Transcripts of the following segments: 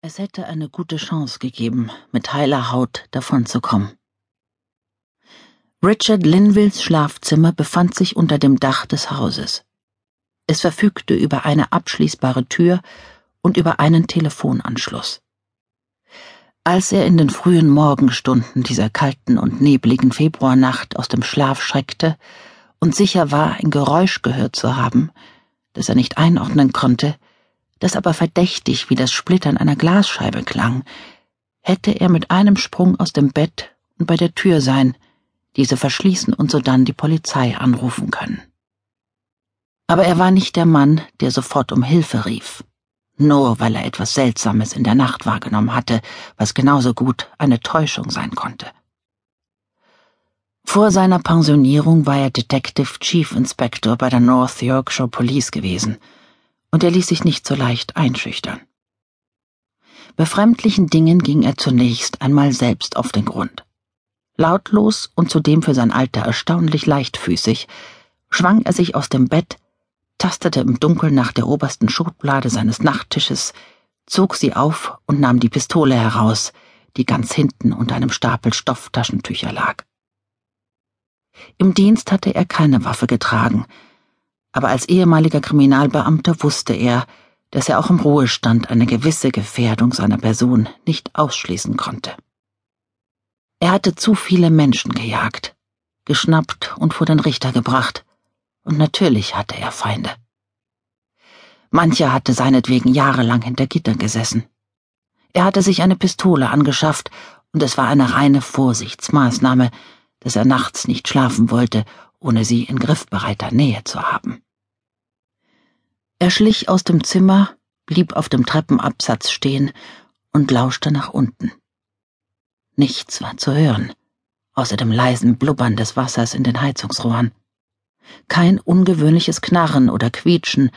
Es hätte eine gute Chance gegeben, mit heiler Haut davonzukommen. Richard Linvilles Schlafzimmer befand sich unter dem Dach des Hauses. Es verfügte über eine abschließbare Tür und über einen Telefonanschluss. Als er in den frühen Morgenstunden dieser kalten und nebligen Februarnacht aus dem Schlaf schreckte und sicher war, ein Geräusch gehört zu haben, das er nicht einordnen konnte, das aber verdächtig wie das Splittern einer Glasscheibe klang, hätte er mit einem Sprung aus dem Bett und bei der Tür sein, diese verschließen und sodann die Polizei anrufen können. Aber er war nicht der Mann, der sofort um Hilfe rief, nur weil er etwas Seltsames in der Nacht wahrgenommen hatte, was genauso gut eine Täuschung sein konnte. Vor seiner Pensionierung war er Detective Chief Inspector bei der North Yorkshire Police gewesen – und er ließ sich nicht so leicht einschüchtern. Befremdlichen Dingen ging er zunächst einmal selbst auf den Grund. Lautlos und zudem für sein Alter erstaunlich leichtfüßig schwang er sich aus dem Bett, tastete im Dunkeln nach der obersten Schublade seines Nachttisches, zog sie auf und nahm die Pistole heraus, die ganz hinten unter einem Stapel Stofftaschentücher lag. Im Dienst hatte er keine Waffe getragen, aber als ehemaliger Kriminalbeamter wusste er, dass er auch im Ruhestand eine gewisse Gefährdung seiner Person nicht ausschließen konnte. Er hatte zu viele Menschen gejagt, geschnappt und vor den Richter gebracht, und natürlich hatte er Feinde. Mancher hatte seinetwegen jahrelang hinter Gittern gesessen. Er hatte sich eine Pistole angeschafft, und es war eine reine Vorsichtsmaßnahme, dass er nachts nicht schlafen wollte ohne sie in griffbereiter Nähe zu haben. Er schlich aus dem Zimmer, blieb auf dem Treppenabsatz stehen und lauschte nach unten. Nichts war zu hören, außer dem leisen Blubbern des Wassers in den Heizungsrohren. Kein ungewöhnliches Knarren oder Quietschen,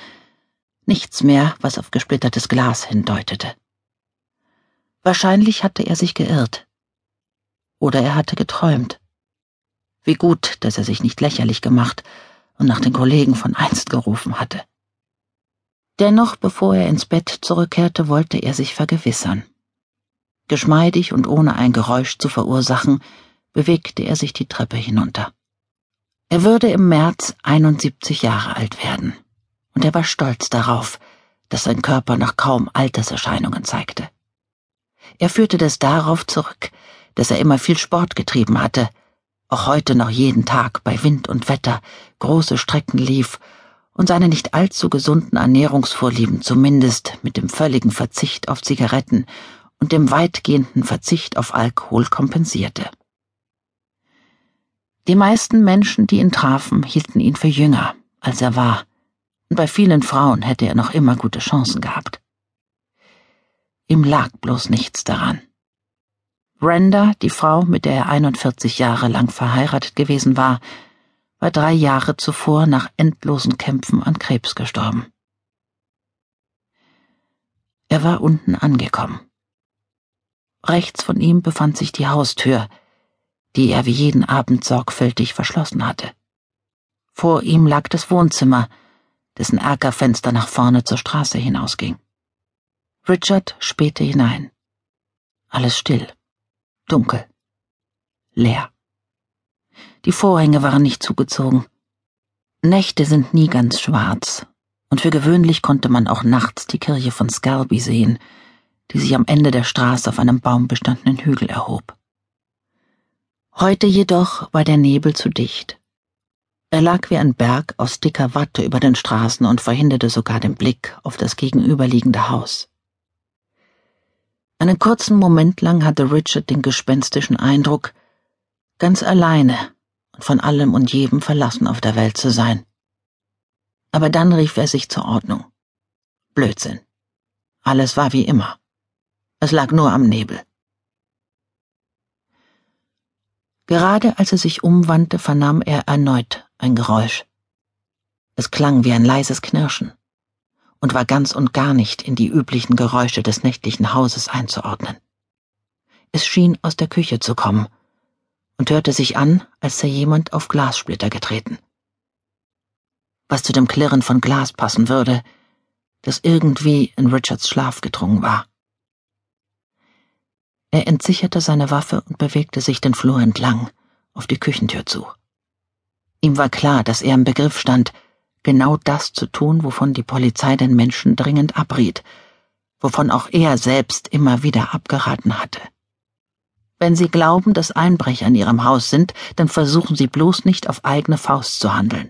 nichts mehr, was auf gesplittertes Glas hindeutete. Wahrscheinlich hatte er sich geirrt. Oder er hatte geträumt. Wie gut, dass er sich nicht lächerlich gemacht und nach den Kollegen von einst gerufen hatte. Dennoch, bevor er ins Bett zurückkehrte, wollte er sich vergewissern. Geschmeidig und ohne ein Geräusch zu verursachen, bewegte er sich die Treppe hinunter. Er würde im März 71 Jahre alt werden, und er war stolz darauf, dass sein Körper noch kaum Alterserscheinungen zeigte. Er führte das darauf zurück, dass er immer viel Sport getrieben hatte, auch heute noch jeden Tag bei Wind und Wetter große Strecken lief und seine nicht allzu gesunden Ernährungsvorlieben zumindest mit dem völligen Verzicht auf Zigaretten und dem weitgehenden Verzicht auf Alkohol kompensierte. Die meisten Menschen, die ihn trafen, hielten ihn für jünger, als er war, und bei vielen Frauen hätte er noch immer gute Chancen gehabt. Ihm lag bloß nichts daran. Brenda, die Frau, mit der er 41 Jahre lang verheiratet gewesen war, war drei Jahre zuvor nach endlosen Kämpfen an Krebs gestorben. Er war unten angekommen. Rechts von ihm befand sich die Haustür, die er wie jeden Abend sorgfältig verschlossen hatte. Vor ihm lag das Wohnzimmer, dessen Erkerfenster nach vorne zur Straße hinausging. Richard spähte hinein. Alles still dunkel, leer. Die Vorhänge waren nicht zugezogen. Nächte sind nie ganz schwarz, und für gewöhnlich konnte man auch nachts die Kirche von Scalby sehen, die sich am Ende der Straße auf einem baumbestandenen Hügel erhob. Heute jedoch war der Nebel zu dicht. Er lag wie ein Berg aus dicker Watte über den Straßen und verhinderte sogar den Blick auf das gegenüberliegende Haus. Einen kurzen Moment lang hatte Richard den gespenstischen Eindruck, ganz alleine und von allem und jedem verlassen auf der Welt zu sein. Aber dann rief er sich zur Ordnung. Blödsinn. Alles war wie immer. Es lag nur am Nebel. Gerade als er sich umwandte, vernahm er erneut ein Geräusch. Es klang wie ein leises Knirschen und war ganz und gar nicht in die üblichen Geräusche des nächtlichen Hauses einzuordnen. Es schien aus der Küche zu kommen und hörte sich an, als sei jemand auf Glassplitter getreten. Was zu dem Klirren von Glas passen würde, das irgendwie in Richards Schlaf gedrungen war. Er entsicherte seine Waffe und bewegte sich den Flur entlang, auf die Küchentür zu. Ihm war klar, dass er im Begriff stand, genau das zu tun, wovon die Polizei den Menschen dringend abriet, wovon auch er selbst immer wieder abgeraten hatte. Wenn Sie glauben, dass Einbrecher in Ihrem Haus sind, dann versuchen Sie bloß nicht auf eigene Faust zu handeln.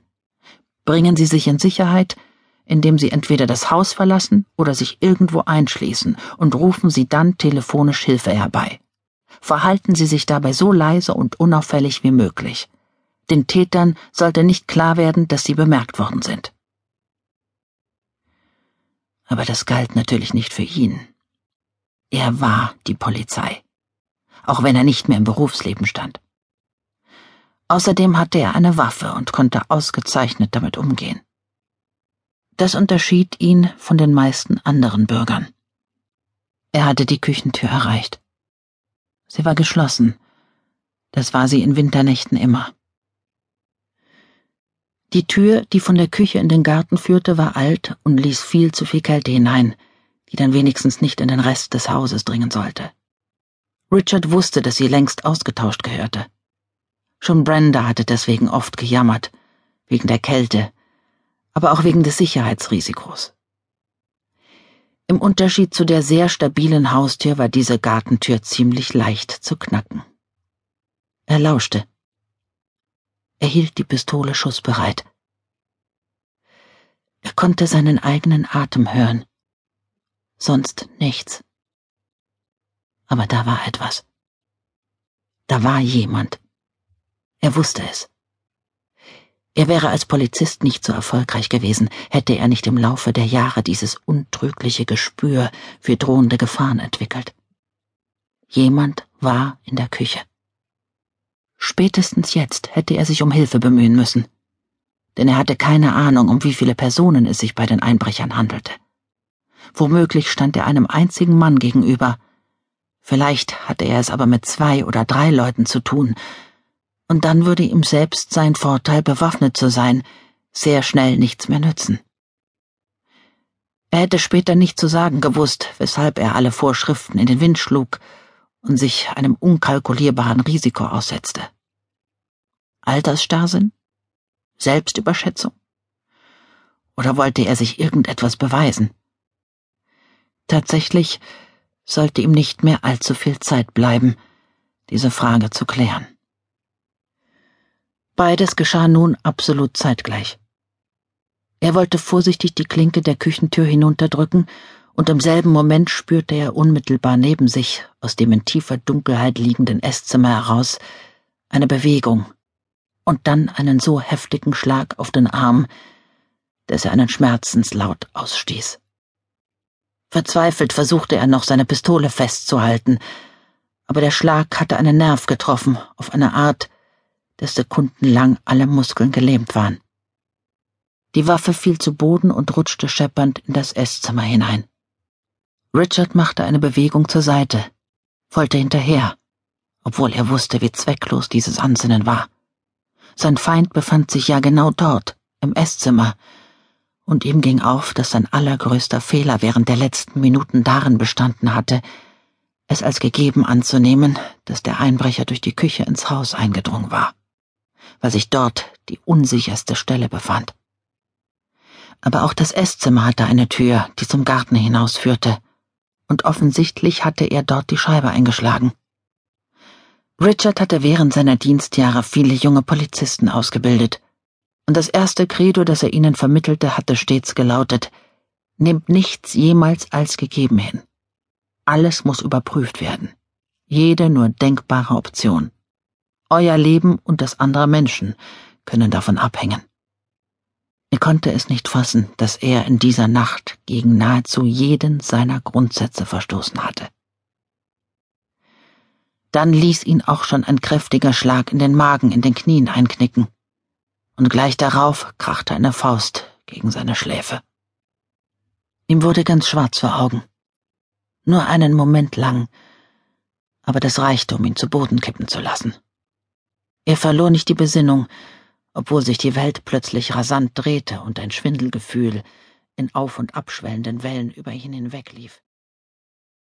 Bringen Sie sich in Sicherheit, indem Sie entweder das Haus verlassen oder sich irgendwo einschließen und rufen Sie dann telefonisch Hilfe herbei. Verhalten Sie sich dabei so leise und unauffällig wie möglich. Den Tätern sollte nicht klar werden, dass Sie bemerkt worden sind. Aber das galt natürlich nicht für ihn. Er war die Polizei auch wenn er nicht mehr im Berufsleben stand. Außerdem hatte er eine Waffe und konnte ausgezeichnet damit umgehen. Das unterschied ihn von den meisten anderen Bürgern. Er hatte die Küchentür erreicht. Sie war geschlossen. Das war sie in Winternächten immer. Die Tür, die von der Küche in den Garten führte, war alt und ließ viel zu viel Kälte hinein, die dann wenigstens nicht in den Rest des Hauses dringen sollte. Richard wusste, dass sie längst ausgetauscht gehörte. Schon Brenda hatte deswegen oft gejammert, wegen der Kälte, aber auch wegen des Sicherheitsrisikos. Im Unterschied zu der sehr stabilen Haustür war diese Gartentür ziemlich leicht zu knacken. Er lauschte. Er hielt die Pistole schussbereit. Er konnte seinen eigenen Atem hören. Sonst nichts aber da war etwas. Da war jemand. Er wusste es. Er wäre als Polizist nicht so erfolgreich gewesen, hätte er nicht im Laufe der Jahre dieses untrügliche Gespür für drohende Gefahren entwickelt. Jemand war in der Küche. Spätestens jetzt hätte er sich um Hilfe bemühen müssen, denn er hatte keine Ahnung, um wie viele Personen es sich bei den Einbrechern handelte. Womöglich stand er einem einzigen Mann gegenüber, Vielleicht hatte er es aber mit zwei oder drei Leuten zu tun, und dann würde ihm selbst sein Vorteil, bewaffnet zu sein, sehr schnell nichts mehr nützen. Er hätte später nicht zu sagen gewusst, weshalb er alle Vorschriften in den Wind schlug und sich einem unkalkulierbaren Risiko aussetzte. Altersstarrsinn? Selbstüberschätzung? Oder wollte er sich irgendetwas beweisen? Tatsächlich sollte ihm nicht mehr allzu viel Zeit bleiben, diese Frage zu klären. Beides geschah nun absolut zeitgleich. Er wollte vorsichtig die Klinke der Küchentür hinunterdrücken, und im selben Moment spürte er unmittelbar neben sich, aus dem in tiefer Dunkelheit liegenden Esszimmer heraus, eine Bewegung und dann einen so heftigen Schlag auf den Arm, dass er einen Schmerzenslaut ausstieß. Verzweifelt versuchte er noch, seine Pistole festzuhalten, aber der Schlag hatte einen Nerv getroffen, auf eine Art, dass sekundenlang alle Muskeln gelähmt waren. Die Waffe fiel zu Boden und rutschte scheppernd in das Esszimmer hinein. Richard machte eine Bewegung zur Seite, wollte hinterher, obwohl er wusste, wie zwecklos dieses Ansinnen war. Sein Feind befand sich ja genau dort, im Esszimmer, und ihm ging auf, dass sein allergrößter Fehler während der letzten Minuten darin bestanden hatte, es als gegeben anzunehmen, dass der Einbrecher durch die Küche ins Haus eingedrungen war, weil sich dort die unsicherste Stelle befand. Aber auch das Esszimmer hatte eine Tür, die zum Garten hinausführte, und offensichtlich hatte er dort die Scheibe eingeschlagen. Richard hatte während seiner Dienstjahre viele junge Polizisten ausgebildet, und das erste Credo, das er ihnen vermittelte, hatte stets gelautet Nehmt nichts jemals als gegeben hin. Alles muss überprüft werden. Jede nur denkbare Option. Euer Leben und das anderer Menschen können davon abhängen. Er konnte es nicht fassen, dass er in dieser Nacht gegen nahezu jeden seiner Grundsätze verstoßen hatte. Dann ließ ihn auch schon ein kräftiger Schlag in den Magen in den Knien einknicken und gleich darauf krachte eine Faust gegen seine Schläfe. Ihm wurde ganz schwarz vor Augen. Nur einen Moment lang, aber das reichte, um ihn zu Boden kippen zu lassen. Er verlor nicht die Besinnung, obwohl sich die Welt plötzlich rasant drehte und ein Schwindelgefühl in auf und abschwellenden Wellen über ihn hinweglief.